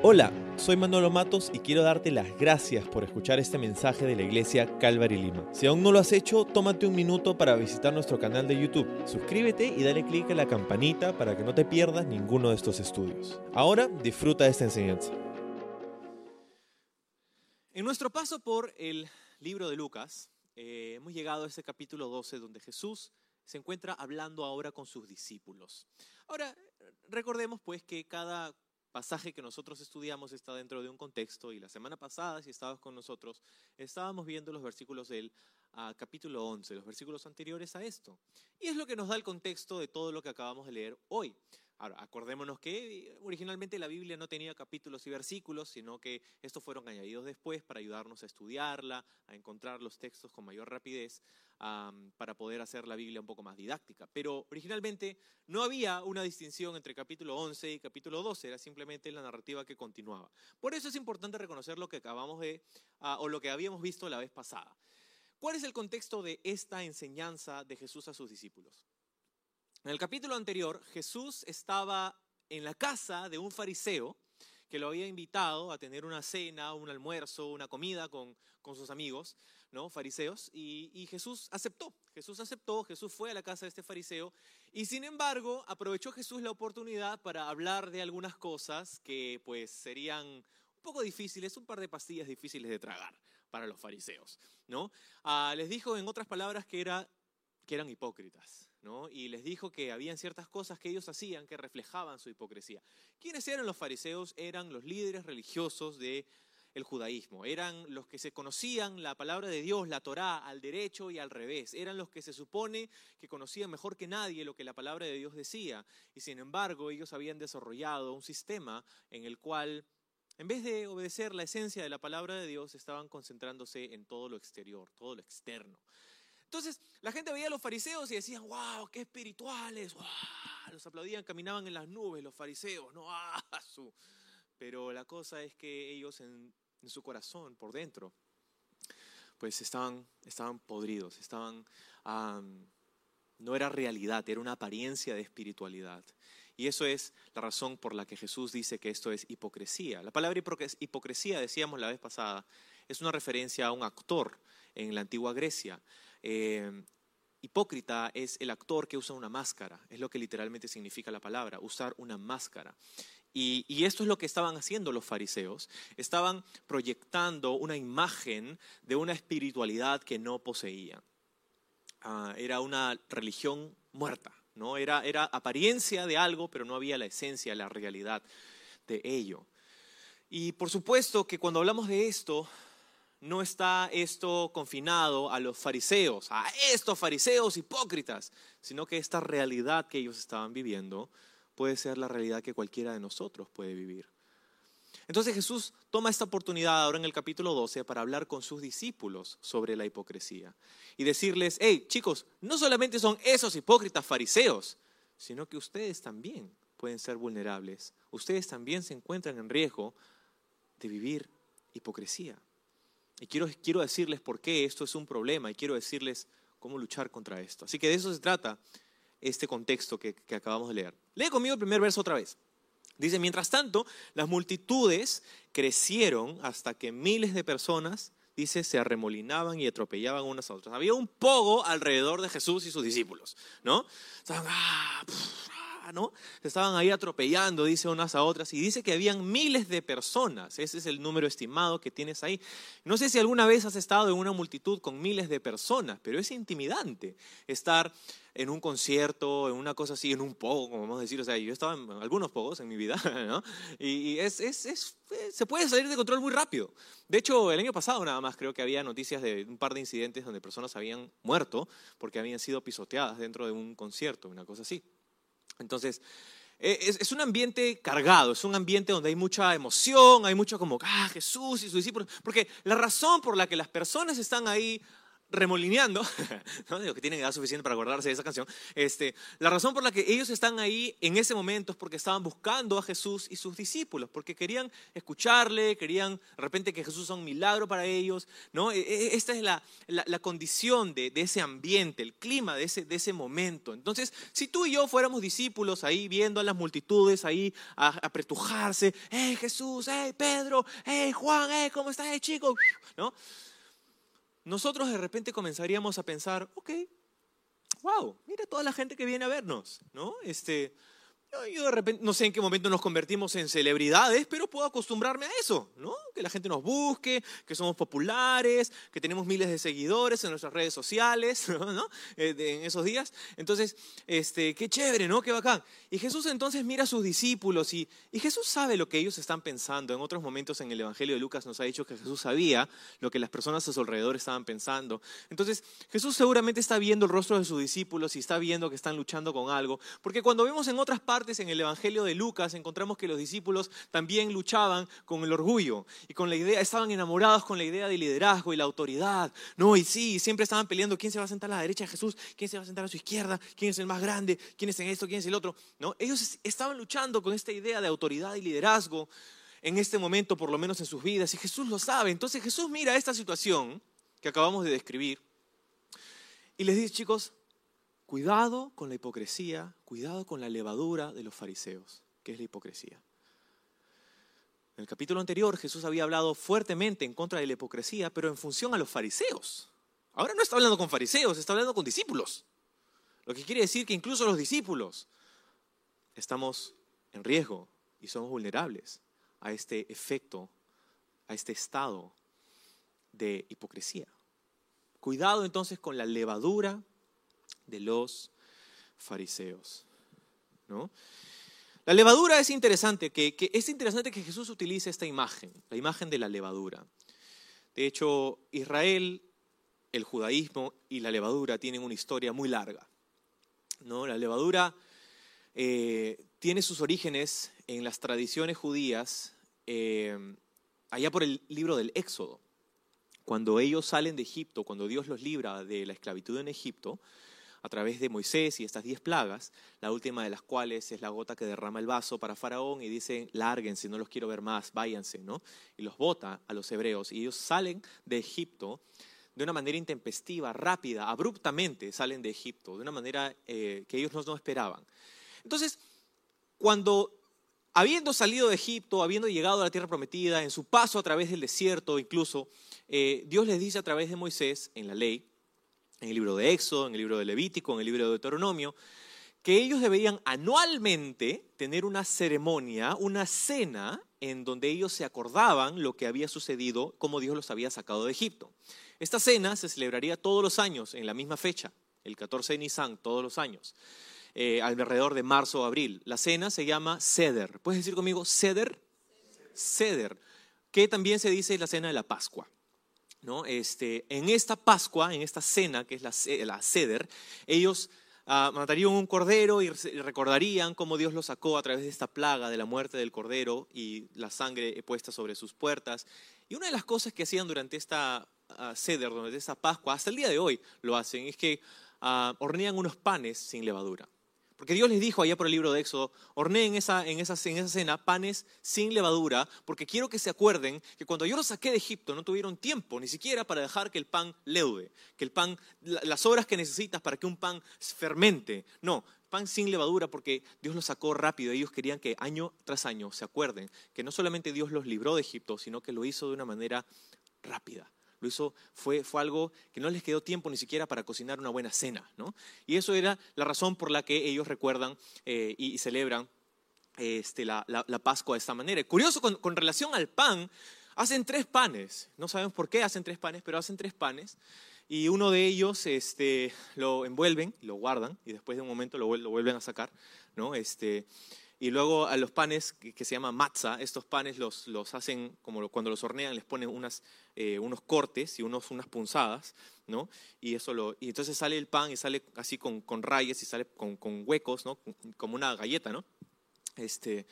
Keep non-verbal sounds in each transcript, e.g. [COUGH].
Hola, soy Manolo Matos y quiero darte las gracias por escuchar este mensaje de la iglesia Calvary Lima. Si aún no lo has hecho, tómate un minuto para visitar nuestro canal de YouTube. Suscríbete y dale clic a la campanita para que no te pierdas ninguno de estos estudios. Ahora disfruta de esta enseñanza. En nuestro paso por el libro de Lucas, eh, hemos llegado a ese capítulo 12 donde Jesús se encuentra hablando ahora con sus discípulos. Ahora, recordemos pues que cada pasaje que nosotros estudiamos está dentro de un contexto y la semana pasada, si estabas con nosotros, estábamos viendo los versículos del ah, capítulo 11, los versículos anteriores a esto. Y es lo que nos da el contexto de todo lo que acabamos de leer hoy. Ahora, acordémonos que originalmente la Biblia no tenía capítulos y versículos, sino que estos fueron añadidos después para ayudarnos a estudiarla, a encontrar los textos con mayor rapidez, para poder hacer la Biblia un poco más didáctica. Pero originalmente no había una distinción entre capítulo 11 y capítulo 12, era simplemente la narrativa que continuaba. Por eso es importante reconocer lo que acabamos de, ah, o lo que habíamos visto la vez pasada. ¿Cuál es el contexto de esta enseñanza de Jesús a sus discípulos? En el capítulo anterior, Jesús estaba en la casa de un fariseo que lo había invitado a tener una cena, un almuerzo, una comida con, sus amigos, ¿no? Fariseos, y, y, Jesús aceptó. Jesús aceptó, Jesús fue a la casa de este fariseo, y sin embargo, aprovechó Jesús la oportunidad para hablar de algunas cosas que pues serían un poco difíciles, un par de pastillas difíciles de tragar para los fariseos, ¿no? Ah, les dijo en otras palabras que, era, que eran hipócritas, y les dijo que habían ciertas cosas que ellos hacían que reflejaban su hipocresía. ¿Quiénes eran los fariseos? Eran los líderes religiosos del el judaísmo. Eran los que se conocían la palabra de Dios, la Torá, al derecho y al revés. Eran los que se supone que conocían mejor que nadie lo que la palabra de Dios decía. Y sin embargo, ellos habían desarrollado un sistema en el cual en vez de obedecer la esencia de la palabra de Dios, estaban concentrándose en todo lo exterior, todo lo externo. Entonces, la gente veía a los fariseos y decían, wow, qué espirituales, wow. Los aplaudían, caminaban en las nubes los fariseos, no, ah, Pero la cosa es que ellos en, su corazón, por dentro, pues estaban, estaban podridos, estaban, no era realidad, era una apariencia de espiritualidad. Y eso es la razón por la que Jesús dice que esto es hipocresía. La palabra hipocresía, decíamos la vez pasada, es una referencia a un actor en la antigua Grecia. Eh, hipócrita es el actor que usa una máscara, es lo que literalmente significa la palabra, usar una máscara. Y, esto es lo que estaban haciendo los fariseos. Estaban proyectando una imagen de una espiritualidad que no poseían. Ah, era una religión muerta, ¿no? Era, era apariencia de algo, pero no había la esencia, la realidad de ello. Y por supuesto que cuando hablamos de esto, no está esto confinado a los fariseos, a estos fariseos hipócritas, sino que esta realidad que ellos estaban viviendo puede ser la realidad que cualquiera de nosotros puede vivir. Entonces Jesús toma esta oportunidad ahora en el capítulo 12 para hablar con sus discípulos sobre la hipocresía y decirles, hey chicos, no solamente son esos hipócritas fariseos, sino que ustedes también pueden ser vulnerables, ustedes también se encuentran en riesgo de vivir hipocresía. Y quiero, quiero decirles por qué esto es un problema y quiero decirles cómo luchar contra esto. Así que de eso se trata este contexto que, que acabamos de leer. Lee conmigo el primer verso otra vez. Dice, mientras tanto, las multitudes crecieron hasta que miles de personas, dice, se arremolinaban y atropellaban unas a otras. Había un pogo alrededor de Jesús y sus discípulos, ¿no? Estaban, ah, ¿no? Se estaban ahí atropellando, dice unas a otras, y dice que habían miles de personas. Ese es el número estimado que tienes ahí. No sé si alguna vez has estado en una multitud con miles de personas, pero es intimidante estar en un concierto, en una cosa así, en un pogo, como vamos a decir. O sea, yo estaba en algunos pogos en mi vida. [LAUGHS] Y, es, se puede salir de control muy rápido. De hecho, el año pasado nada más creo que había noticias de un par de incidentes donde personas habían muerto porque habían sido pisoteadas dentro de un concierto, una cosa así. Entonces, e, es, un ambiente cargado, es un ambiente donde hay mucha emoción, hay mucho como, ah, Jesús y sus discípulos, porque la razón por la que las personas están ahí remolineando, [LAUGHS] ¿no? los que tienen edad suficiente para acordarse de esa canción, este, la razón por la que ellos están ahí en ese momento es porque estaban buscando a Jesús y sus discípulos, porque querían escucharle, querían de repente que Jesús sea un milagro para ellos, ¿no? E, e, esta es la, la, condición de, de, ese ambiente, el clima de ese, de ese momento. Entonces, si tú y yo fuéramos discípulos ahí viendo a las multitudes ahí apretujarse, hey Jesús, hey Pedro, hey Juan, hey, ¿cómo estás, hey chico? ¿No? Nosotros de repente comenzaríamos a pensar, ok, wow, mira toda la gente que viene a vernos, ¿no? Este, yo de repente, no sé en qué momento nos convertimos en celebridades, pero puedo acostumbrarme a eso, ¿no? Que la gente nos busque, que somos populares, que tenemos miles de seguidores en nuestras redes sociales, [LAUGHS] ¿no? Eh, en esos días. Entonces, este, qué chévere, ¿no? Qué bacán. Y Jesús entonces mira a sus discípulos y, y Jesús sabe lo que ellos están pensando. En otros momentos en el Evangelio de Lucas nos ha dicho que Jesús sabía lo que las personas a su alrededor estaban pensando. Entonces, Jesús seguramente está viendo el rostro de sus discípulos y está viendo que están luchando con algo, porque cuando vemos en otras partes en el Evangelio de Lucas encontramos que los discípulos también luchaban con el orgullo y con la idea, estaban enamorados con la idea de liderazgo y la autoridad. No, y sí, siempre estaban peleando quién se va a sentar a la derecha de Jesús, quién se va a sentar a su izquierda, quién es el más grande, quién es en esto, quién es el otro. No, ellos estaban luchando con esta idea de autoridad y liderazgo en este momento, por lo menos en sus vidas, y Jesús lo sabe. Entonces Jesús mira esta situación que acabamos de describir y les dice, chicos, Cuidado con la hipocresía, cuidado con la levadura de los fariseos, que es la hipocresía. En el capítulo anterior Jesús había hablado fuertemente en contra de la hipocresía, pero en función a los fariseos. Ahora no está hablando con fariseos, está hablando con discípulos. Lo que quiere decir que incluso los discípulos estamos en riesgo y somos vulnerables a este efecto, a este estado de hipocresía. Cuidado entonces con la levadura de los fariseos. ¿no? La levadura es interesante, que, es interesante que Jesús utilice esta imagen, la imagen de la levadura. De hecho, Israel, el judaísmo y la levadura tienen una historia muy larga. ¿no? La levadura eh, tiene sus orígenes en las tradiciones judías eh, allá por el libro del Éxodo. Cuando ellos salen de Egipto, cuando Dios los libra de la esclavitud en Egipto, a través de Moisés y estas diez plagas, la última de las cuales es la gota que derrama el vaso para Faraón y dice, lárguense, no los quiero ver más, váyanse, ¿no? Y los bota a los hebreos y ellos salen de Egipto de una manera intempestiva, rápida, abruptamente salen de Egipto, de una manera eh, que ellos no, esperaban. Entonces, cuando habiendo salido de Egipto, habiendo llegado a la tierra prometida, en su paso a través del desierto incluso, eh, Dios les dice a través de Moisés, en la ley, en el libro de Éxodo, en el libro de Levítico, en el libro de Deuteronomio, que ellos debían anualmente tener una ceremonia, una cena, en donde ellos se acordaban lo que había sucedido, cómo Dios los había sacado de Egipto. Esta cena se celebraría todos los años, en la misma fecha, el 14 de Nisan, todos los años, eh, alrededor de marzo o abril. La cena se llama Seder. ¿Puedes decir conmigo Seder? Seder, que también se dice la cena de la Pascua. Este, en esta Pascua, en esta cena, que es la, ceder, ellos ah, matarían un cordero y recordarían cómo Dios los sacó a través de esta plaga de la muerte del cordero y la sangre puesta sobre sus puertas. Y una de las cosas que hacían durante esta uh, ceder, durante esta Pascua, hasta el día de hoy lo hacen, es que uh, hornean unos panes sin levadura. Porque Dios les dijo allá por el libro de Éxodo, horneen esa, en, esa, en esa cena panes sin levadura, porque quiero que se acuerden que cuando yo los saqué de Egipto no tuvieron tiempo ni siquiera para dejar que el pan leude, que el pan, las horas que necesitas para que un pan fermente. No, pan sin levadura porque Dios los sacó rápido. Ellos querían que año tras año se acuerden que no solamente Dios los libró de Egipto, sino que lo hizo de una manera rápida lo hizo, fue, fue algo que no les quedó tiempo ni siquiera para cocinar una buena cena. ¿no? Y eso era la razón por la que ellos recuerdan eh, y, celebran este, la, la, Pascua de esta manera. Curioso, con, con, relación al pan, hacen tres panes. No sabemos por qué hacen tres panes, pero hacen tres panes. Y uno de ellos este, lo envuelven, lo guardan, y después de un momento lo, lo vuelven a sacar. ¿no? Este, y luego a los panes que, se llama matzah, estos panes los, los hacen, como cuando los hornean, les ponen unas, eh, unos cortes y unos, unas punzadas, ¿no? Y, eso lo, y entonces sale el pan y sale así con, con rayas y sale con, con, huecos, ¿no? Como una galleta, ¿no? Este,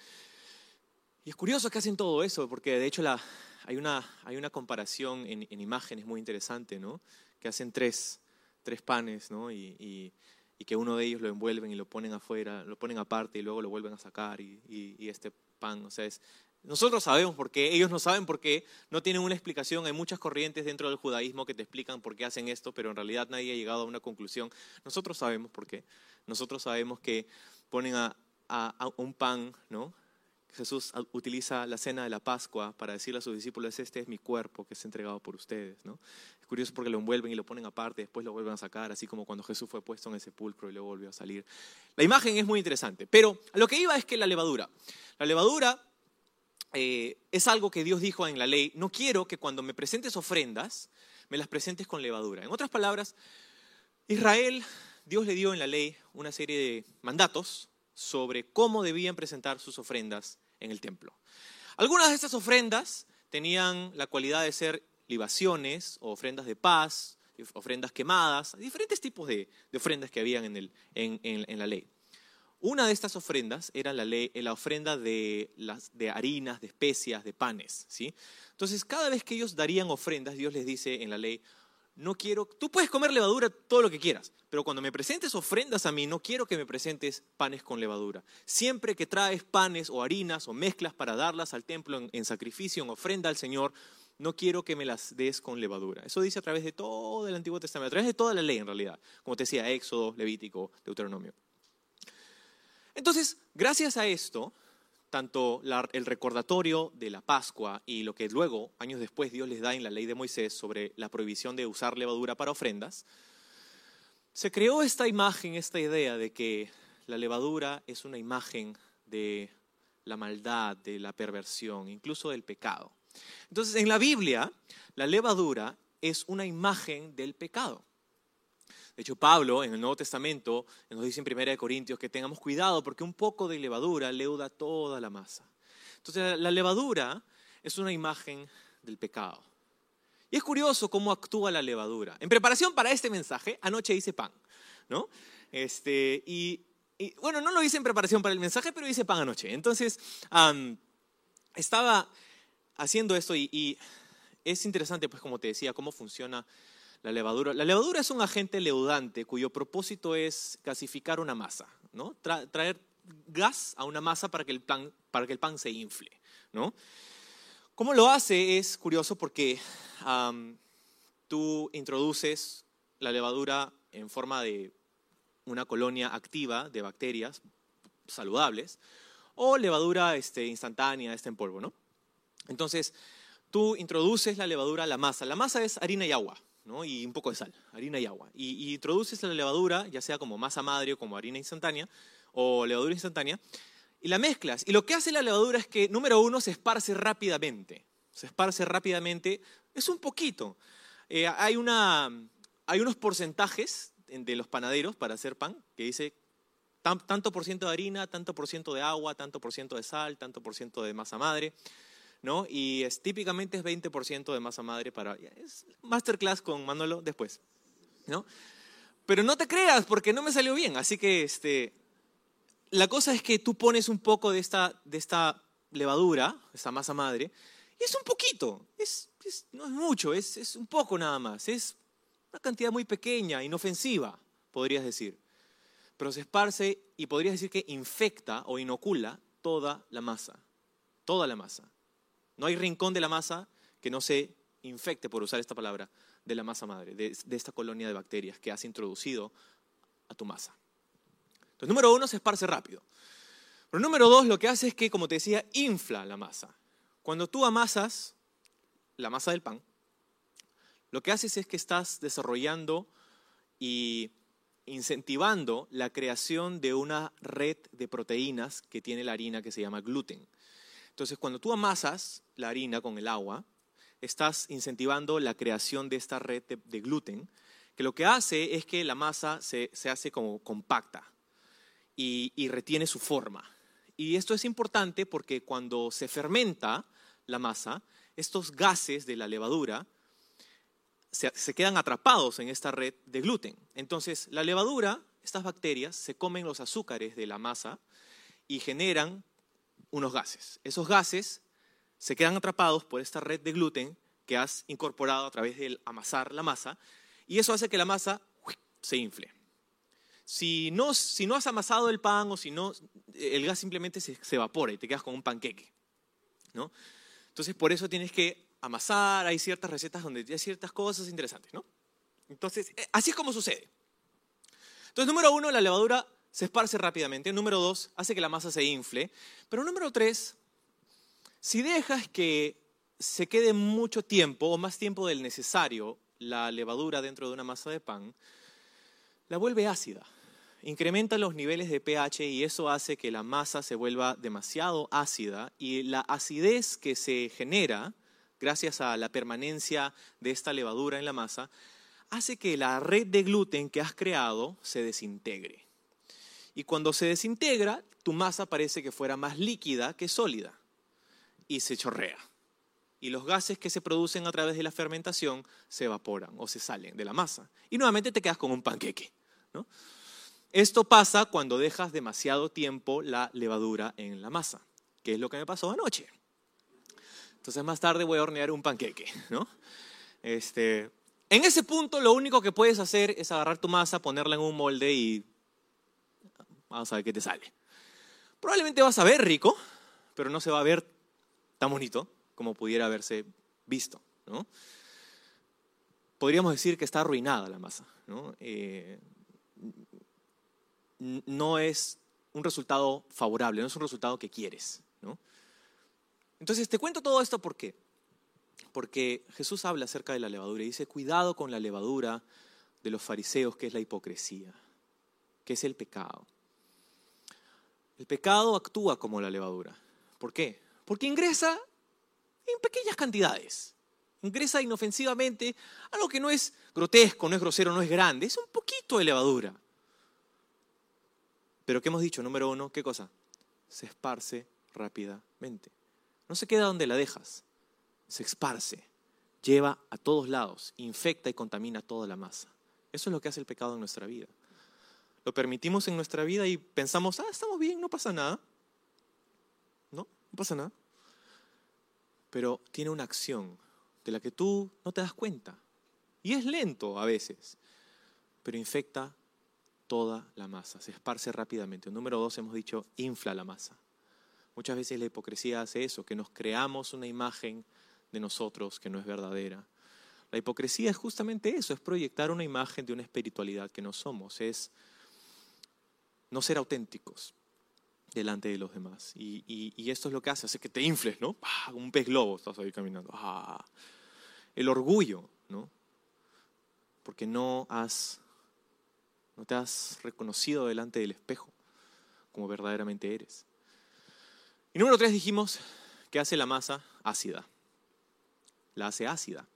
y es curioso que hacen todo eso, porque de hecho la, hay, una, hay una comparación en, en imágenes muy interesante, ¿no? que hacen tres, tres panes, ¿no? Y, y- y que uno de ellos lo envuelven y lo ponen afuera, lo ponen aparte y luego lo vuelven a sacar y, y- este pan, o sea, es, nosotros sabemos por qué, ellos no saben por qué, no tienen una explicación, hay muchas corrientes dentro del judaísmo que te explican por qué hacen esto, pero en realidad nadie ha llegado a una conclusión. Nosotros sabemos por qué, nosotros sabemos que ponen a- a un pan, ¿no? Jesús utiliza la cena de la Pascua para decirle a sus discípulos, este es mi cuerpo que es entregado por ustedes, ¿no? Es curioso porque lo envuelven y lo ponen aparte, después lo vuelven a sacar, así como cuando Jesús fue puesto en el sepulcro y luego volvió a salir. La imagen es muy interesante, pero a lo que iba es que la levadura, la levadura eh, es algo que Dios dijo en la ley, no quiero que cuando me presentes ofrendas, me las presentes con levadura. En otras palabras, Israel, Dios le dio en la ley una serie de mandatos sobre cómo debían presentar sus ofrendas en el templo. Algunas de estas ofrendas tenían la cualidad de ser libaciones o ofrendas de paz, ofrendas quemadas, diferentes tipos de, ofrendas que habían en la ley. Una de estas ofrendas era la, ley, la ofrenda de, las, de harinas, de especias, de panes. ¿sí? Entonces, cada vez que ellos darían ofrendas, Dios les dice en la ley, no quiero, tú puedes comer levadura todo lo que quieras, pero cuando me presentes ofrendas a mí, no quiero que me presentes panes con levadura. Siempre que traes panes o harinas o mezclas para darlas al templo en, en sacrificio, en ofrenda al Señor, no quiero que me las des con levadura. Eso dice a través de todo el Antiguo Testamento, a través de toda la ley en realidad, como te decía, Éxodo, Levítico, Deuteronomio. Entonces, gracias a esto, tanto el recordatorio de la Pascua y lo que luego, años después, Dios les da en la ley de Moisés sobre la prohibición de usar levadura para ofrendas, se creó esta imagen, esta idea de que la levadura es una imagen de la maldad, de la perversión, incluso del pecado. Entonces, en la Biblia, la levadura es una imagen del pecado. De hecho, Pablo en el Nuevo Testamento nos dice en 1 Corintios que tengamos cuidado porque un poco de levadura leuda toda la masa. Entonces, la- levadura es una imagen del pecado. Y es curioso cómo actúa la levadura. En preparación para este mensaje, anoche hice pan, ¿no? Este, y, bueno, no lo hice en preparación para el mensaje, pero hice pan anoche. Entonces, estaba haciendo esto y es interesante, pues como te decía, cómo funciona la levadura. La levadura es un agente leudante cuyo propósito es gasificar una masa, ¿no? Tra- traer gas a una masa para que el pan, para que el pan se infle, ¿no? ¿Cómo lo hace? Es curioso porque tú introduces la levadura en forma de una colonia activa de bacterias saludables o levadura este, instantánea, esta en polvo, ¿no? Entonces, tú introduces la levadura a la masa. La masa es harina y agua, ¿no? Y un poco de sal, harina y agua. Y, introduces la levadura, ya sea como masa madre o como harina instantánea, o levadura instantánea, y la mezclas. Y lo que hace la levadura es que, número uno, se esparce rápidamente. Se esparce rápidamente, es un poquito. Eh, hay, una, hay unos porcentajes de los panaderos para hacer pan que dice tan- tanto por ciento de harina, tanto por ciento de agua, tanto por ciento de sal, tanto por ciento de masa madre. ¿No? Y es, típicamente es 20% de masa madre para... Es masterclass con Manolo después, ¿no? Pero no te creas, porque no me salió bien. Así que este, la cosa es que tú pones un poco de esta, de esta levadura, esta masa madre, y es un poquito, es, es- no es mucho, es, es un poco nada más, es una cantidad muy pequeña, inofensiva, podrías decir. Pero se esparce y podrías decir que infecta o inocula toda la masa, toda la masa. No hay rincón de la masa que no se infecte, por usar esta palabra, de la masa madre, de, esta colonia de bacterias que has introducido a tu masa. Entonces, número uno, se esparce rápido. Pero número dos, lo que hace es que, como te decía, infla la masa. Cuando tú amasas la masa del pan, lo que haces es que estás desarrollando y incentivando la creación de una red de proteínas que tiene la harina que se llama gluten. Entonces, cuando tú amasas la harina con el agua, estás incentivando la creación de esta red de, gluten, que lo que hace es que la masa se, se hace como compacta y, y retiene su forma. Y esto es importante porque cuando se fermenta la masa, estos gases de la levadura se quedan atrapados en esta red de gluten. Entonces, la levadura, estas bacterias, se comen los azúcares de la masa y generan unos gases. Esos gases se quedan atrapados por esta red de gluten que has incorporado a través del amasar la masa y eso hace que la masa se infle. Si no, si no has amasado el pan o si no, el gas simplemente se, evapora y te quedas con un panqueque. ¿no? Entonces, por eso tienes que amasar, hay ciertas recetas donde hay ciertas cosas interesantes. ¿no? Entonces, eh, así es como sucede. Entonces, número uno, la levadura se esparce rápidamente. Número dos, hace que la masa se infle. Pero número tres, si dejas que se quede mucho tiempo o más tiempo del necesario la levadura dentro de una masa de pan, la vuelve ácida incrementa los niveles de pH y eso hace que la masa se vuelva demasiado ácida y la acidez que se genera gracias a la permanencia de esta levadura en la masa hace que la red de gluten que has creado se desintegre. Y cuando se desintegra, tu masa parece que fuera más líquida que sólida y se chorrea. Y los gases que se producen a través de la fermentación se evaporan o se salen de la masa. Y nuevamente te quedas con un panqueque. Esto pasa cuando dejas demasiado tiempo la levadura en la masa, que es lo que me pasó anoche. Entonces más tarde voy a hornear un panqueque. Este, en ese punto lo único que puedes hacer es agarrar tu masa, ponerla en un molde y vamos a ver qué te sale. Probablemente vas a ver rico, pero no se va a ver tan bonito como pudiera haberse visto, ¿no? Podríamos decir que está arruinada la masa, ¿no? Eh, es un resultado favorable, no es un resultado que quieres. Entonces, te cuento todo esto por qué. Porque Jesús habla acerca de la levadura y dice, cuidado con la levadura de los fariseos, que es la hipocresía, que es el pecado. El pecado actúa como la levadura. ¿Por qué? Porque ingresa en pequeñas cantidades. Ingresa inofensivamente algo que no es grotesco, no es grosero, no es grande, es un poquito de levadura. Pero ¿qué hemos dicho? Número uno, ¿qué cosa? Se esparce rápidamente. No se queda donde la dejas, se esparce, lleva a todos lados, infecta y contamina toda la masa. Eso es lo que hace el pecado en nuestra vida. Lo permitimos en nuestra vida y pensamos, ah, estamos bien, no pasa nada. No, no pasa nada. Pero tiene una acción de la que tú no te das cuenta. Y es lento a veces, pero infecta toda la masa, se esparce rápidamente. Número dos, hemos dicho, infla la masa. Muchas veces la hipocresía hace eso, que nos creamos una imagen de nosotros que no es verdadera. La hipocresía es justamente eso, es proyectar una imagen de una espiritualidad que no somos, es no ser auténticos delante de los demás. Y, esto es lo que hace, hace que te infles, ¿no? Un pez globo estás ahí caminando. Ah. El orgullo, ¿no? Porque no has no te has reconocido delante del espejo como verdaderamente eres. Y número tres dijimos que hace la masa ácida. La hace ácida.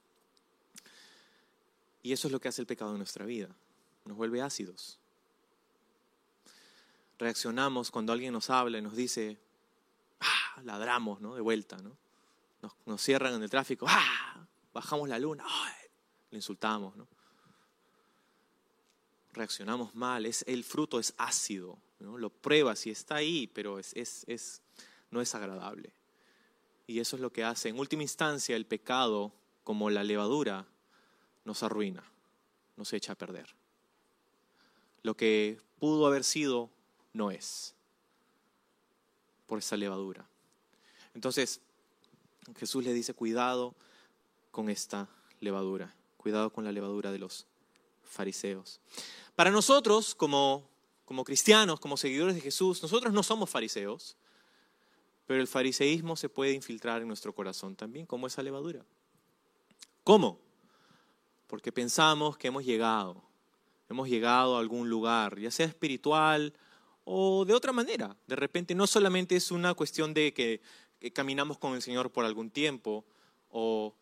Y eso es lo que hace el pecado en nuestra vida. Nos vuelve ácidos. Reaccionamos cuando alguien nos habla y nos dice, ah, ladramos. De vuelta, ¿no? Nos, cierran en el tráfico, ah, bajamos la luna, le insultamos, ¿no? reaccionamos mal, es, el fruto es ácido, lo pruebas y está ahí, pero es, es, no es agradable. Y eso es lo que hace, en última instancia, el pecado, como la levadura, nos arruina, nos echa a perder. Lo que pudo haber sido, no es, por esa levadura. Entonces, Jesús le dice, cuidado con esta levadura, cuidado con la levadura de los fariseos. Para nosotros, como, como cristianos, como seguidores de Jesús, nosotros no somos fariseos, pero el fariseísmo se puede infiltrar en nuestro corazón también, como esa levadura. ¿Cómo? Porque pensamos que hemos llegado, hemos llegado a algún lugar, ya sea espiritual o de otra manera. De repente no solamente es una cuestión de que, caminamos con el Señor por algún tiempo, o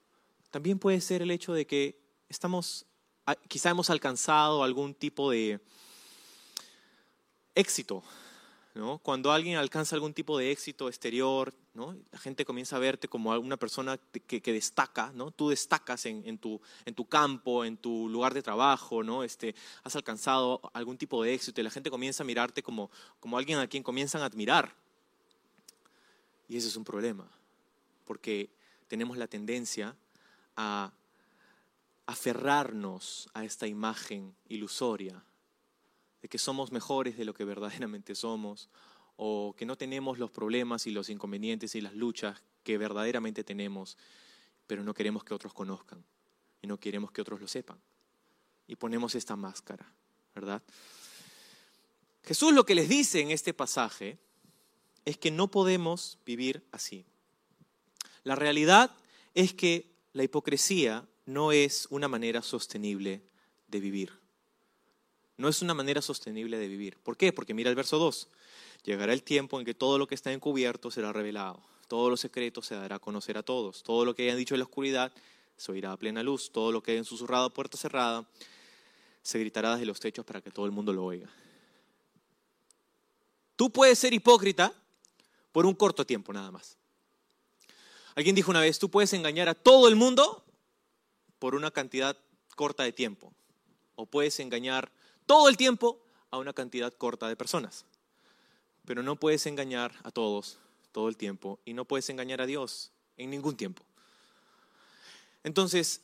también puede ser el hecho de que estamos quizá hemos alcanzado algún tipo de éxito. Cuando alguien alcanza algún tipo de éxito exterior, la gente comienza a verte como una persona que, destaca, tú destacas en, tu, campo, en tu lugar de trabajo, este, has alcanzado algún tipo de éxito y la gente comienza a mirarte como, como alguien a quien comienzan a admirar. Y ese es un problema, porque tenemos la tendencia a aferrarnos a esta imagen ilusoria de que somos mejores de lo que [LAUGHS] verdaderamente somos o que no tenemos los problemas y los inconvenientes y las luchas que verdaderamente tenemos, pero no queremos que otros conozcan y no queremos que otros lo sepan. Y ponemos esta máscara, ¿verdad? Jesús lo que les dice en este pasaje es que no podemos vivir así. La realidad es que la hipocresía no es una manera sostenible de vivir. No es una manera sostenible de vivir. ¿Por qué? Porque mira el verso 2. Llegará el tiempo en que todo lo que está encubierto será revelado. Todo lo secreto se dará a conocer a todos. Todo lo que hayan dicho en la oscuridad se oirá a plena luz. Todo lo que hayan susurrado a puerta cerrada se gritará desde los techos para que todo el mundo lo oiga. Tú puedes ser hipócrita por un corto tiempo nada más. Alguien dijo una vez, tú puedes engañar a todo el mundo por una cantidad corta de tiempo. O puedes engañar todo el tiempo a una cantidad corta de personas. Pero no puedes engañar a todos todo el tiempo y no puedes engañar a Dios en ningún tiempo. Entonces,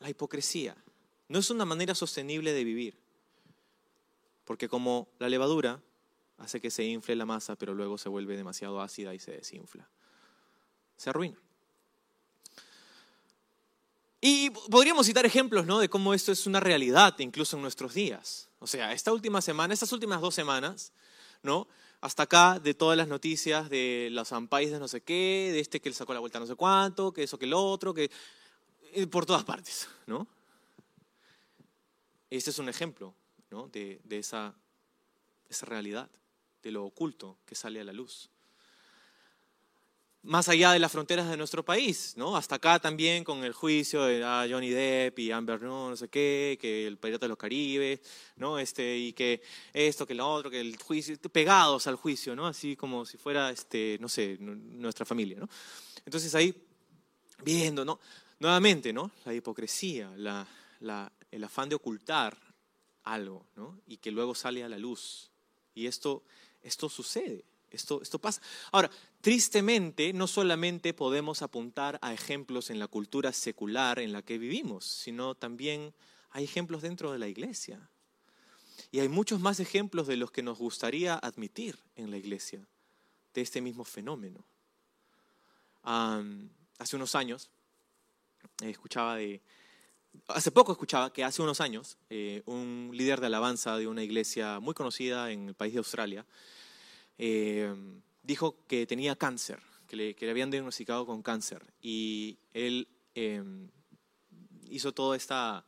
la hipocresía no es una manera sostenible de vivir. Porque como la levadura hace que se infle la masa, pero luego se vuelve demasiado ácida y se desinfla. Se arruina. Y podríamos citar ejemplos ¿no? de cómo esto es una realidad incluso en nuestros días. O sea, esta última semana, estas últimas dos semanas, ¿no? hasta acá de todas las noticias de los ampais de no sé qué, de este que le sacó la vuelta no sé cuánto, que eso que el otro, que eh, por todas partes, ¿no? Este es un ejemplo ¿no? de, de esa, esa realidad, de lo oculto que sale a la luz más allá de las fronteras de nuestro país, ¿no? Hasta acá también con el juicio de ah, Johnny Depp y Amber no, no sé qué, que el Pirata de los Caribes, ¿no? Este, y que esto, que lo otro, que el juicio, pegados al juicio, ¿no? Así como si fuera, este, no sé, nuestra familia, ¿no? Entonces ahí, viendo, ¿no? Nuevamente, ¿no? La hipocresía, la, la, el afán de ocultar algo, ¿no? Y que luego sale a la luz. Y esto, esto sucede. Esto, esto pasa. Ahora, tristemente, no solamente podemos apuntar a ejemplos en la cultura secular en la que vivimos, sino también hay ejemplos dentro de la iglesia. Y hay muchos más ejemplos de los que nos gustaría admitir en la iglesia de este mismo fenómeno. hace unos años, eh, escuchaba de, hace poco escuchaba que hace unos años eh, un líder de alabanza de una iglesia muy conocida en el país de Australia eh, dijo que tenía cáncer, que le, habían diagnosticado con cáncer. Y él em, hizo toda esta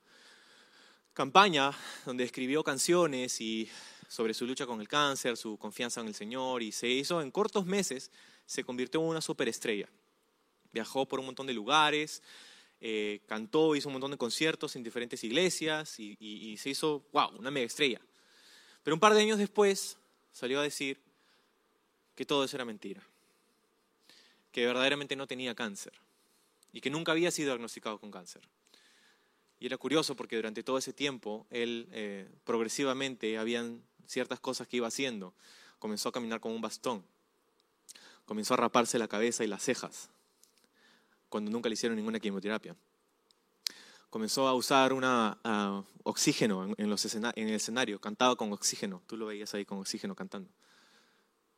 campaña donde escribió canciones y sobre su lucha con el cáncer, su confianza en el Señor, y se hizo en cortos meses, se convirtió en una superestrella. Viajó por un montón de lugares, eh, cantó, hizo un montón de conciertos en diferentes iglesias y, y se hizo, wow, una mega estrella. Pero un par de años después salió a decir que todo eso era mentira, que verdaderamente no tenía cáncer y que nunca había sido diagnosticado con cáncer. Y era curioso porque durante todo ese tiempo él eh, progresivamente habían ciertas cosas que iba haciendo. Comenzó a caminar con un bastón, comenzó a raparse la cabeza y las cejas, cuando nunca le hicieron ninguna quimioterapia. Comenzó a usar una, oxígeno en, los en el escenario, cantaba con oxígeno, tú lo veías ahí con oxígeno cantando.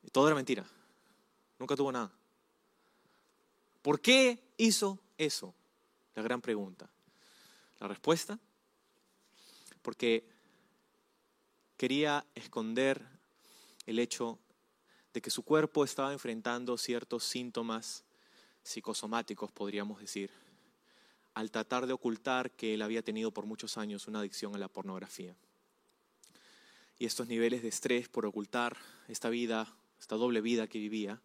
Y todo era mentira. Nunca tuvo nada. ¿Por qué hizo eso? La gran pregunta. La respuesta, porque quería esconder el hecho de que su cuerpo estaba enfrentando ciertos síntomas psicosomáticos, podríamos decir, al tratar de ocultar que él había tenido por muchos años una adicción a la pornografía. Y estos niveles de estrés por ocultar esta vida esta doble vida que vivía,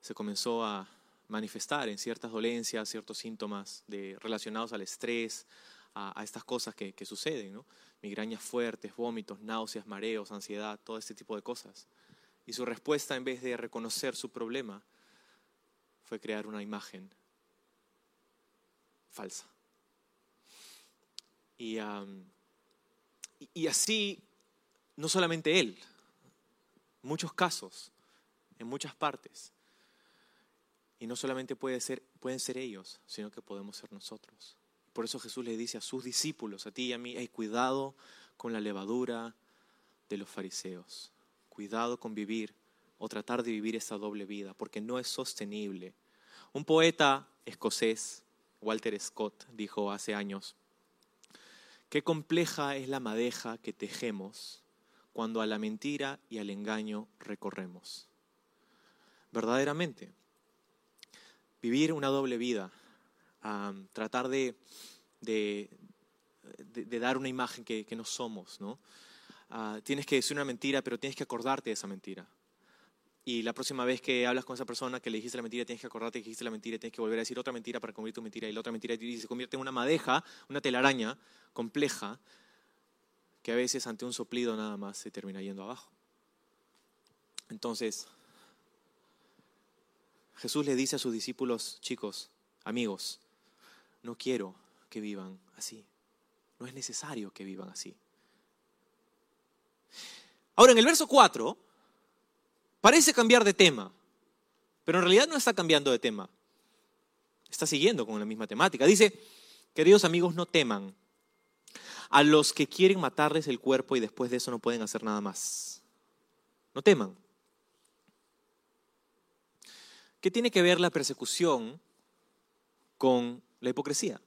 se comenzó a manifestar en ciertas dolencias, ciertos síntomas de, relacionados al estrés, a, estas cosas que, suceden, ¿no? migrañas fuertes, vómitos, náuseas, mareos, ansiedad, todo este tipo de cosas. Y su respuesta, en vez de reconocer su problema, fue crear una imagen falsa. Y, y así, no solamente él, muchos casos, en muchas partes. Y no solamente pueden ser ellos, sino que podemos ser nosotros. Por eso Jesús le dice a sus discípulos, a ti y a mí, hey, cuidado con la levadura de los fariseos. Cuidado con vivir o tratar de vivir esa doble vida, porque no es sostenible. Un poeta escocés, Walter Scott, dijo hace años, qué compleja es la madeja que tejemos cuando a la mentira y al engaño recorremos. Verdaderamente, vivir una doble vida, tratar de, dar una imagen que, no somos, ¿no? Ah, tienes que decir una mentira, pero tienes que acordarte de esa mentira. Y la próxima vez que hablas con esa persona que le dijiste la mentira, tienes que acordarte que dijiste la mentira, tienes que volver a decir otra mentira para convertir tu mentira y la otra mentira y se convierte en una madeja, una telaraña compleja que a veces ante un soplido nada más se termina yendo abajo. Entonces, Jesús le dice a sus discípulos, chicos, amigos, no quiero que vivan así. No es necesario que vivan así. Ahora, en el verso 4, parece cambiar de tema, pero en realidad no está cambiando de tema. Está siguiendo con la misma temática. Dice, queridos amigos, no teman a los que quieren matarles el cuerpo y después de eso no pueden hacer nada más. No teman. ¿Qué tiene que ver la persecución con la hipocresía?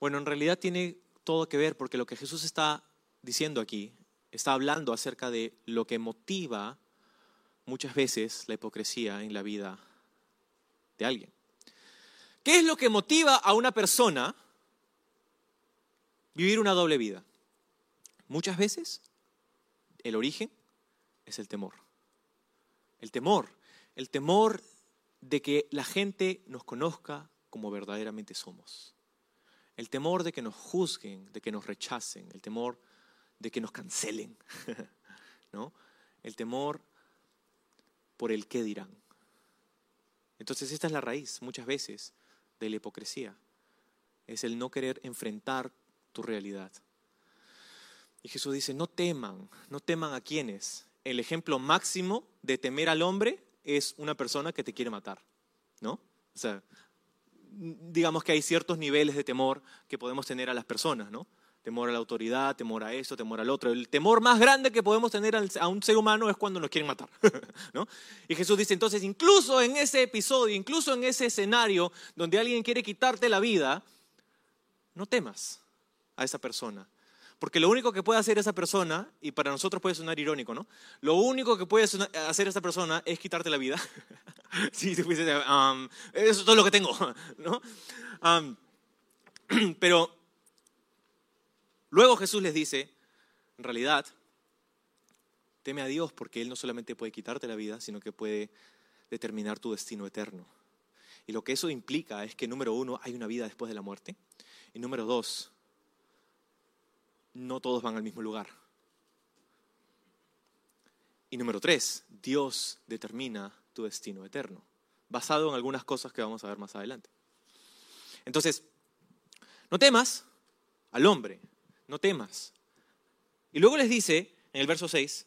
Bueno, en realidad tiene todo que ver porque lo que Jesús está diciendo aquí, está hablando acerca de lo que motiva muchas veces la hipocresía en la vida de alguien. ¿Qué es lo que motiva a una persona vivir una doble vida? Muchas veces el origen es el temor. El temor, el temor de que la gente nos conozca como verdaderamente somos. El temor de que nos juzguen, de que nos rechacen, el temor de que nos cancelen, [LAUGHS] ¿no? El temor por el qué dirán. Entonces esta es la raíz muchas veces de la hipocresía. Es el no querer enfrentar tu realidad. Y Jesús dice, no teman, no teman a quienes. El ejemplo máximo de temer al hombre es una persona que te quiere matar, ¿no? O sea, digamos que hay ciertos niveles de temor que podemos tener a las personas, ¿no? Temor a la autoridad, temor a esto, temor al otro. El temor más grande que podemos tener a un ser humano es cuando nos quieren matar, [LAUGHS] ¿no? Y Jesús dice, entonces, incluso en ese episodio, incluso en ese escenario donde alguien quiere quitarte la vida, no temas a esa persona. Porque lo único que puede hacer esa persona, y para nosotros puede sonar irónico, ¿no? Lo único que puede hacer esa persona es quitarte la vida. [LAUGHS] sí, um, eso es todo lo que tengo, [LAUGHS] ¿no? Um, [CLEARS THROAT] pero luego Jesús les dice, en realidad, teme a Dios porque Él no solamente puede quitarte la vida, sino que puede determinar tu destino eterno. Y lo que eso implica es que, número uno, hay una vida después de la muerte. Y número dos, no todos van al mismo lugar. Y número tres, Dios determina tu destino eterno, basado en algunas cosas que vamos a ver más adelante. Entonces, no temas al hombre, no temas. Y luego les dice, en el verso 6,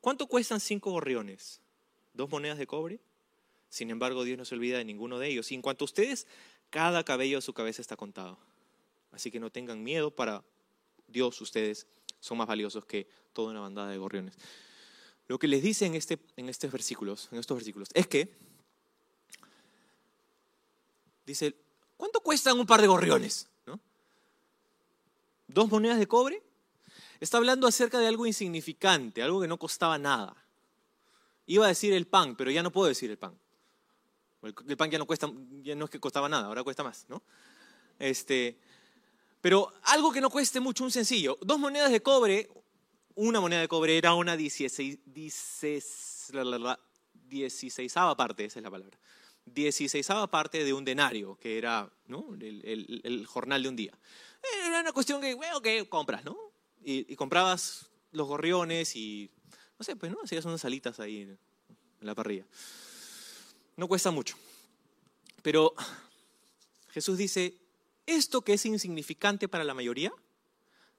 ¿cuánto cuestan cinco gorriones? ¿Dos monedas de cobre? Sin embargo, Dios no se olvida de ninguno de ellos. Y en cuanto a ustedes, cada cabello de su cabeza está contado. Así que no tengan miedo para Dios, ustedes son más valiosos que toda una bandada de gorriones. Lo que les dice en, este, en, estos versículos, en estos versículos es que, dice, ¿cuánto cuestan un par de gorriones? ¿Dos monedas de cobre? Está hablando acerca de algo insignificante, algo que no costaba nada. Iba a decir el pan, pero ya no puedo decir el pan. El, pan ya no cuesta, ya no es que costaba nada, ahora cuesta más. Este, pero algo que no cueste mucho, un sencillo. Dos monedas de cobre, una moneda de cobre era una 16, 16, parte, esa es la palabra. 16 parte de un denario, que era el, jornal de un día. Era una cuestión que, bueno, que compras, ¿no? Y, comprabas los gorriones y, no sé, pues, ¿no? Hacías unas salitas ahí en la parrilla. No cuesta mucho. Pero Jesús dice, esto que es insignificante para la mayoría,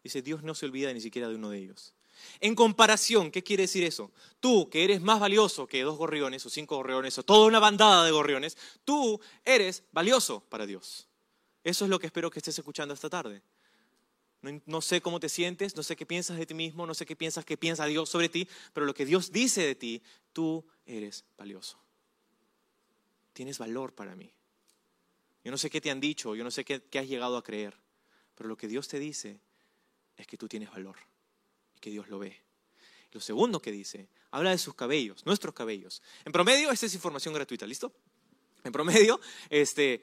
dice, Dios no se olvida ni siquiera de uno de ellos. En comparación, ¿qué quiere decir eso? Tú, que eres más valioso que dos gorriones o cinco gorriones o toda una bandada de gorriones, tú eres valioso para Dios. Eso es lo que espero que estés escuchando esta tarde. No, sé cómo te sientes, no sé qué piensas de ti mismo, no sé qué piensas que piensa Dios sobre ti, pero lo que Dios dice de ti, tú eres valioso. Tienes valor para mí. Yo no sé qué te han dicho, yo no sé qué, qué has llegado a creer, pero lo que Dios te dice es que tú tienes valor y que Dios lo ve. Lo segundo que dice, habla de sus cabellos, nuestros cabellos. En promedio, esta es información gratuita, ¿listo? En promedio, este,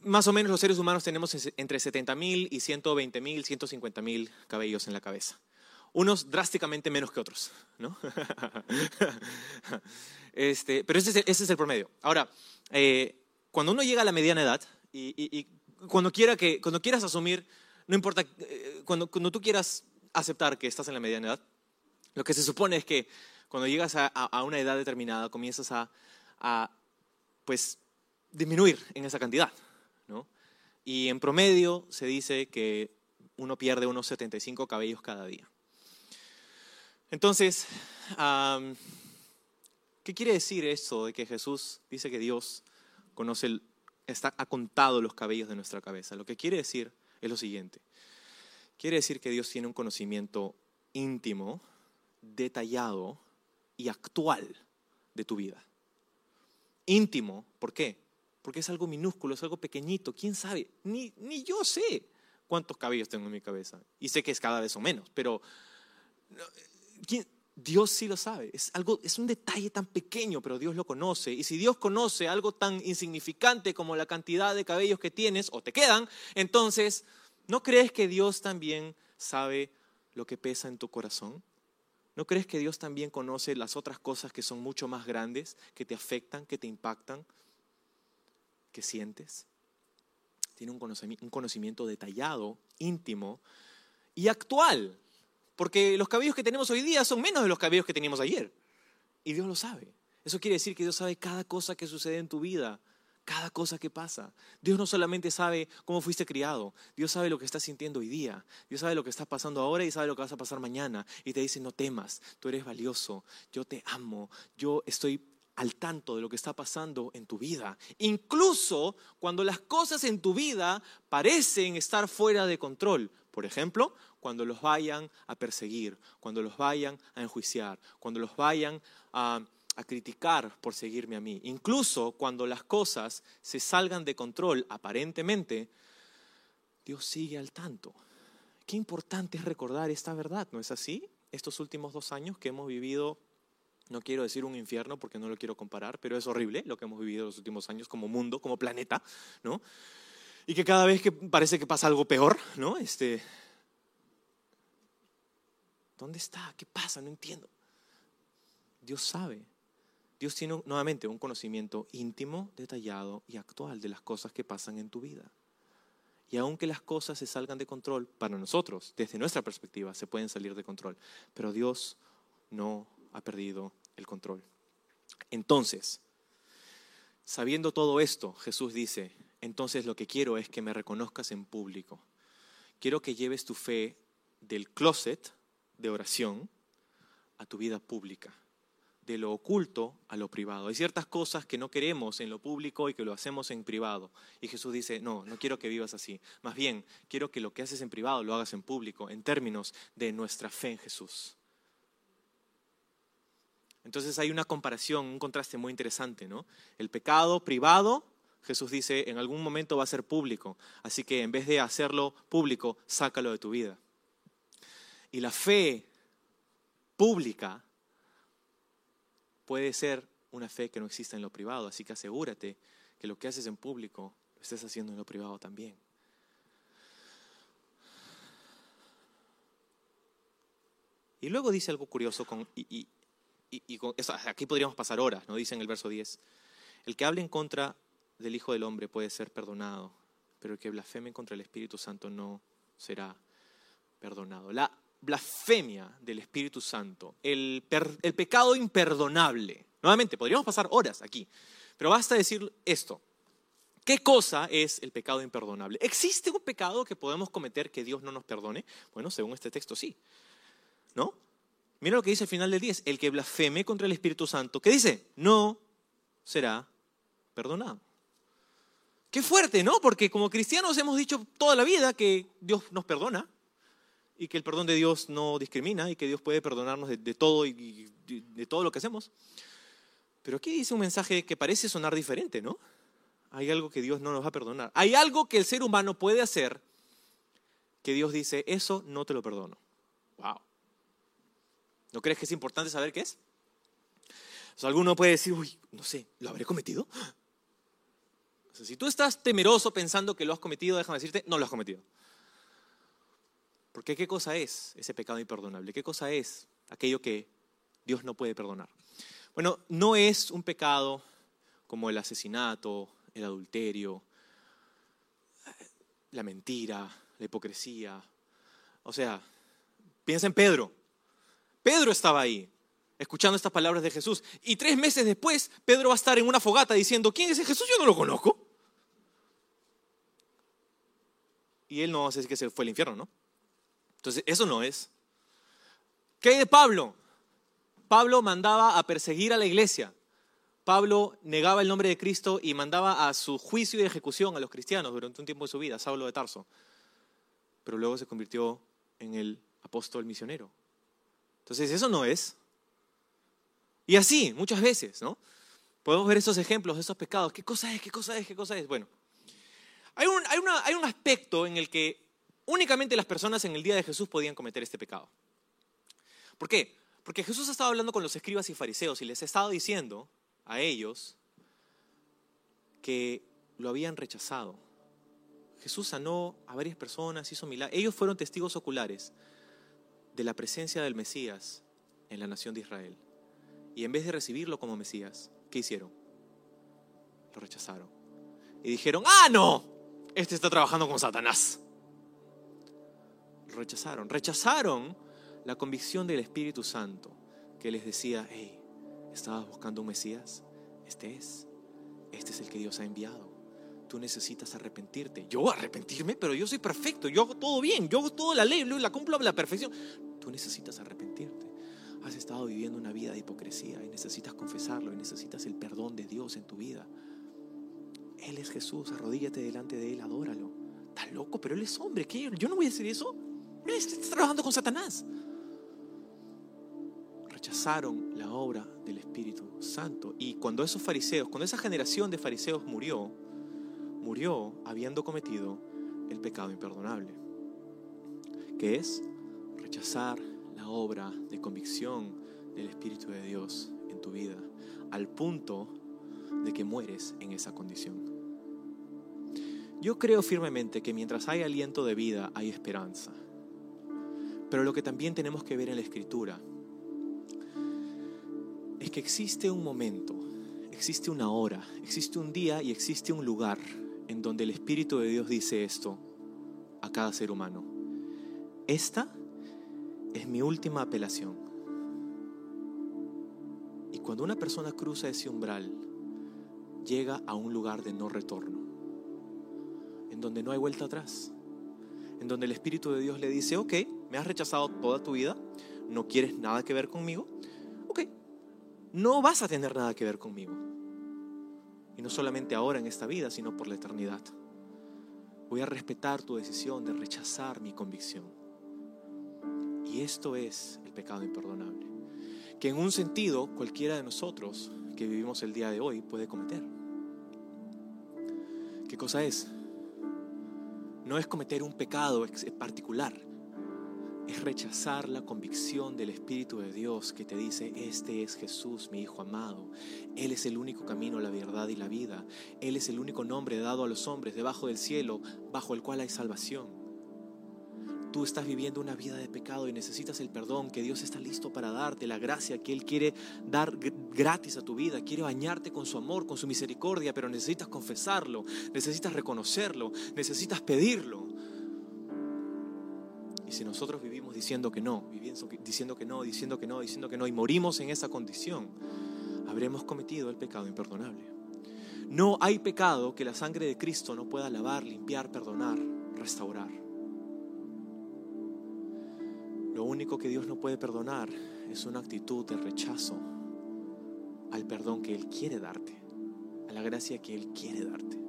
más o menos los seres humanos tenemos entre 70 mil y 120 mil, 150 mil cabellos en la cabeza. Unos drásticamente menos que otros, ¿no? [LAUGHS] Este, pero ese es, el, promedio. Ahora, eh, cuando uno llega a la mediana edad y, cuando, quiera que, cuando quieras asumir, no importa, eh, cuando, cuando tú quieras aceptar que estás en la mediana edad, lo que se supone es que cuando llegas a, una edad determinada comienzas a, a, pues, disminuir en esa cantidad. ¿no? Y en promedio se dice que uno pierde unos 75 cabellos cada día. Entonces, ¿qué quiere decir esto de que Jesús dice que Dios conoce, está, ha contado los cabellos de nuestra cabeza? Lo que quiere decir es lo siguiente. Quiere decir que Dios tiene un conocimiento íntimo, detallado y actual de tu vida. Íntimo, ¿por qué? Porque es algo minúsculo, es algo pequeñito. ¿Quién sabe? Ni, ni yo sé cuántos cabellos tengo en mi cabeza. Y sé que es cada vez o menos, pero Dios sí lo sabe. Es, algo, es un detalle tan pequeño, pero Dios lo conoce. Y si Dios conoce algo tan insignificante como la cantidad de cabellos que tienes o te quedan, entonces, ¿no crees que Dios también sabe lo que pesa en tu corazón? ¿No crees que Dios también conoce las otras cosas que son mucho más grandes, que te afectan, que te impactan, que sientes? Tiene un conocimiento, un conocimiento detallado, íntimo y actual. Porque los cabellos que tenemos hoy día son menos de los cabellos que teníamos ayer. Y Dios lo sabe. Eso quiere decir que Dios sabe cada cosa que sucede en tu vida, cada cosa que pasa. Dios no solamente sabe cómo fuiste criado, Dios sabe lo que estás sintiendo hoy día, Dios sabe lo que está pasando ahora y sabe lo que vas a pasar mañana. Y te dice, no temas, tú eres valioso, yo te amo, yo estoy al tanto de lo que está pasando en tu vida. Incluso cuando las cosas en tu vida parecen estar fuera de control. Por ejemplo, cuando los vayan a perseguir, cuando los vayan a enjuiciar, cuando los vayan a a criticar por seguirme a mí. Incluso cuando las cosas se salgan de control aparentemente, Dios sigue al tanto. Qué importante es recordar esta verdad, ¿no es así? Estos últimos dos años que hemos vivido, no quiero decir un infierno porque no lo quiero comparar, pero es horrible lo que hemos vivido los últimos años como mundo, como planeta, ¿no? Y que cada vez que parece que pasa algo peor, ¿no? Este, ¿Dónde está? ¿Qué pasa? No entiendo. Dios sabe. Dios tiene nuevamente un conocimiento íntimo, detallado y actual de las cosas que pasan en tu vida. Y aunque las cosas se salgan de control, para nosotros, desde nuestra perspectiva, se pueden salir de control. Pero Dios no ha perdido el control. Entonces, sabiendo todo esto, Jesús dice, entonces lo que quiero es que me reconozcas en público. Quiero que lleves tu fe del closet de oración a tu vida pública de lo oculto a lo privado. Hay ciertas cosas que no queremos en lo público y que lo hacemos en privado. Y Jesús dice, no, no quiero que vivas así. Más bien, quiero que lo que haces en privado lo hagas en público, en términos de nuestra fe en Jesús. Entonces hay una comparación, un contraste muy interesante, ¿no? El pecado privado, Jesús dice, en algún momento va a ser público. Así que en vez de hacerlo público, sácalo de tu vida. Y la fe pública puede ser una fe que no existe en lo privado, así que asegúrate que lo que haces en público lo estés haciendo en lo privado también. Y luego dice algo curioso, con, y, aquí podríamos pasar horas, ¿no? Dice en el verso 10, el que hable en contra del Hijo del Hombre puede ser perdonado, pero el que blasfeme contra el Espíritu Santo no será perdonado. La blasfemia del Espíritu Santo, el, el pecado imperdonable. Nuevamente, podríamos pasar horas aquí, pero basta decir esto. ¿Qué cosa es el pecado imperdonable? ¿Existe un pecado que podemos cometer que Dios no nos perdone? Bueno, según este texto sí. ¿No? Mira lo que dice al final del 10. El que blasfeme contra el Espíritu Santo, ¿qué dice? No será perdonado. Qué fuerte, ¿no? Porque como cristianos hemos dicho toda la vida que Dios nos perdona y que el perdón de Dios no discrimina y que Dios puede perdonarnos de, todo y de todo lo que hacemos. Pero aquí dice un mensaje que parece sonar diferente, ¿no? Hay algo que Dios no nos va a perdonar. Hay algo que el ser humano puede hacer que Dios dice, eso no te lo perdono. Wow. ¿No crees que es importante saber qué es? O alguno puede decir, uy, no sé, ¿lo habré cometido? Si tú estás temeroso pensando que lo has cometido, déjame decirte, no lo has cometido. Porque ¿qué cosa es ese pecado imperdonable? ¿Qué cosa es aquello que Dios no puede perdonar? Bueno, no es un pecado como el asesinato, el adulterio, la mentira, la hipocresía. O sea, piensa en Pedro. Pedro estaba ahí, escuchando estas palabras de Jesús. Y tres meses después, Pedro va a estar en una fogata diciendo, ¿quién es ese Jesús? Yo no lo conozco. Y él no va a que se fue al infierno, ¿no? Entonces, eso no es. ¿Qué hay de Pablo? Pablo mandaba a perseguir a la iglesia. Pablo negaba el nombre de Cristo y mandaba a su juicio y ejecución a los cristianos durante un tiempo de su vida, Saulo de Tarso. Pero luego se convirtió en el apóstol misionero. Entonces, eso no es. Y así, muchas veces, ¿no? Podemos ver esos ejemplos, esos pecados. ¿Qué cosa es? ¿Qué cosa es? ¿Qué cosa es? Bueno, hay un, hay, hay un aspecto en el que únicamente las personas en el día de Jesús podían cometer este pecado. ¿Por qué? Porque Jesús estaba hablando con los escribas y fariseos y les estaba diciendo a ellos que lo habían rechazado. Jesús sanó a varias personas, hizo milagros. Ellos fueron testigos oculares de la presencia del Mesías en la nación de Israel. Y en vez de recibirlo como Mesías, ¿qué hicieron? Lo rechazaron. Y dijeron, ah, no, este está trabajando con Satanás. Rechazaron. Rechazaron la convicción del Espíritu Santo que les decía, hey, estabas buscando un Mesías, este es, este es el que Dios ha enviado. Tú necesitas arrepentirte. Yo arrepentirme, pero yo soy perfecto, yo hago todo bien, yo hago toda la ley, la cumplo a la perfección. Tú necesitas arrepentirte. Has estado viviendo una vida de hipocresía y necesitas confesarlo y necesitas el perdón de Dios en tu vida. Él es Jesús, arrodíllate delante de Él, adóralo. Estás loco, pero Él es hombre. ¿Qué? Yo no voy a hacer eso. Él está trabajando con Satanás rechazaron la obra del Espíritu Santo. Y cuando esos fariseos, cuando esa generación de fariseos murió, murió habiendo cometido el pecado imperdonable, que es rechazar la obra de convicción del Espíritu de Dios en tu vida, al punto de que mueres en esa condición. Yo creo firmemente que mientras hay aliento de vida hay esperanza. Pero lo que también tenemos que ver en la Escritura es que existe un momento, existe una hora, existe un día y existe un lugar en donde el Espíritu de Dios dice esto a cada ser humano. Esta es mi última apelación. Y cuando una persona cruza ese umbral, llega a un lugar de no retorno, en donde no hay vuelta atrás, en donde el Espíritu de Dios le dice, ok, me has rechazado toda tu vida, no quieres nada que ver conmigo, no vas a tener nada que ver conmigo. Y no solamente ahora en esta vida, sino por la eternidad. Voy a respetar tu decisión de rechazar mi convicción. Y esto es el pecado imperdonable, que en un sentido cualquiera de nosotros que vivimos el día de hoy puede cometer. ¿Qué cosa es? No es cometer un pecado particular, es rechazar la convicción del Espíritu de Dios que te dice, este es Jesús, mi Hijo amado. Él es el único camino, la verdad y la vida. Él es el único nombre dado a los hombres debajo del cielo, bajo el cual hay salvación. Tú estás viviendo una vida de pecado y necesitas el perdón que Dios está listo para darte, la gracia que Él quiere dar gratis a tu vida, quiere bañarte con su amor, con su misericordia, pero necesitas confesarlo, necesitas reconocerlo, necesitas pedirlo. Y si nosotros vivimos diciendo que no, diciendo que no, diciendo que no, diciendo que no, y morimos en esa condición, habremos cometido el pecado imperdonable. No hay pecado que la sangre de Cristo no pueda lavar, limpiar, perdonar, restaurar. Lo único que Dios no puede perdonar es una actitud de rechazo al perdón que Él quiere darte, a la gracia que Él quiere darte.